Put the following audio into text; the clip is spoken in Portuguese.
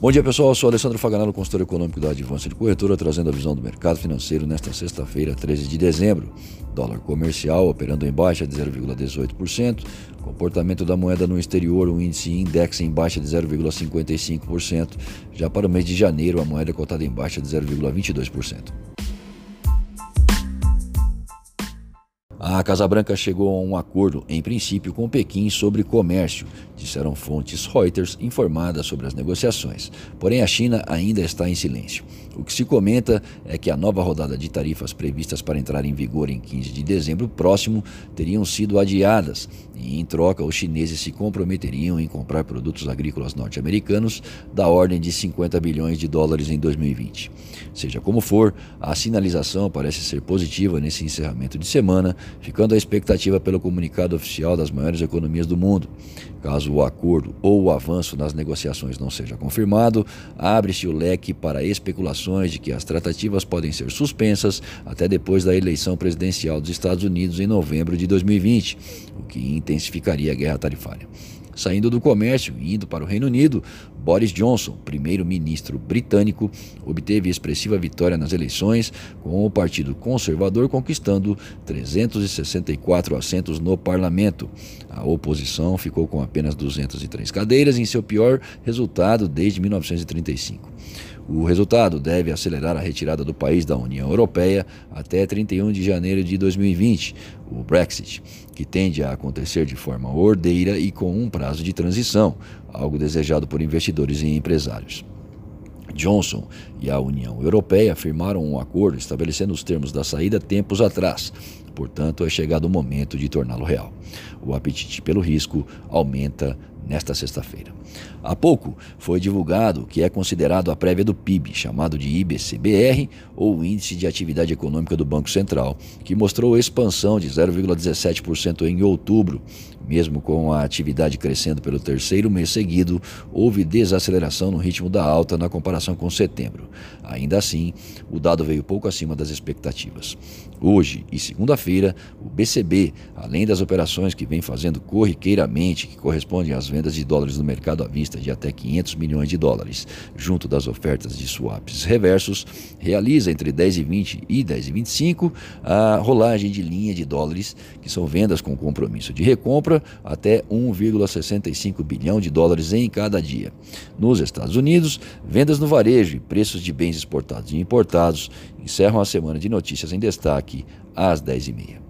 Bom dia pessoal, eu sou Alessandro Faganello, consultor econômico da Advança de Corretora, trazendo a visão do mercado financeiro nesta sexta-feira, 13 de dezembro. Dólar comercial operando em baixa de 0,18%, comportamento da moeda no exterior, o índice index em baixa de 0,55%. Já para o mês de janeiro, a moeda cotada em baixa de 0,22%. A Casa Branca chegou a um acordo, em princípio, com Pequim sobre comércio, disseram fontes Reuters informadas sobre as negociações. Porém, a China ainda está em silêncio. O que se comenta é que a nova rodada de tarifas previstas para entrar em vigor em 15 de dezembro próximo teriam sido adiadas e, em troca, os chineses se comprometeriam em comprar produtos agrícolas norte-americanos da ordem de 50 bilhões de dólares em 2020. Seja como for, a sinalização parece ser positiva nesse encerramento de semana, ficando a expectativa pelo comunicado oficial das maiores economias do mundo. Caso o acordo ou o avanço nas negociações não seja confirmado, abre-se o leque para especulações de que as tratativas podem ser suspensas até depois da eleição presidencial dos Estados Unidos em novembro de 2020, o que intensificaria a guerra tarifária. Saindo do comércio e indo para o Reino Unido, Boris Johnson, primeiro-ministro britânico, obteve expressiva vitória nas eleições, com o Partido Conservador conquistando 364 assentos no parlamento. A oposição ficou com apenas 203 cadeiras em seu pior resultado desde 1935. O resultado deve acelerar a retirada do país da União Europeia até 31 de janeiro de 2020, o Brexit, que tende a acontecer de forma ordeira e com um prazo de transição, algo desejado por investidores e empresários. Johnson e a União Europeia firmaram um acordo estabelecendo os termos da saída tempos atrás. Portanto, é chegado o momento de torná-lo real. O apetite pelo risco aumenta nesta sexta-feira. Há pouco foi divulgado que é considerado a prévia do PIB, chamado de IBCBR, ou Índice de Atividade Econômica do Banco Central, que mostrou expansão de 0,17% em outubro. Mesmo com a atividade crescendo pelo terceiro mês seguido, houve desaceleração no ritmo da alta na comparação com setembro. Ainda assim, o dado veio pouco acima das expectativas. Hoje e segunda-feira, o BCB, além das operações que vem fazendo corriqueiramente, que correspondem às vendas de dólares no mercado à vista de até 500 milhões de dólares, junto das ofertas de swaps reversos, realiza entre 10 e 20 e 10 e 25 a rolagem de linha de dólares, que são vendas com compromisso de recompra até 1,65 bilhão de dólares em cada dia. Nos Estados Unidos, vendas no varejo e preços de bens exportados e importados encerram a semana de notícias em destaque às 10h30.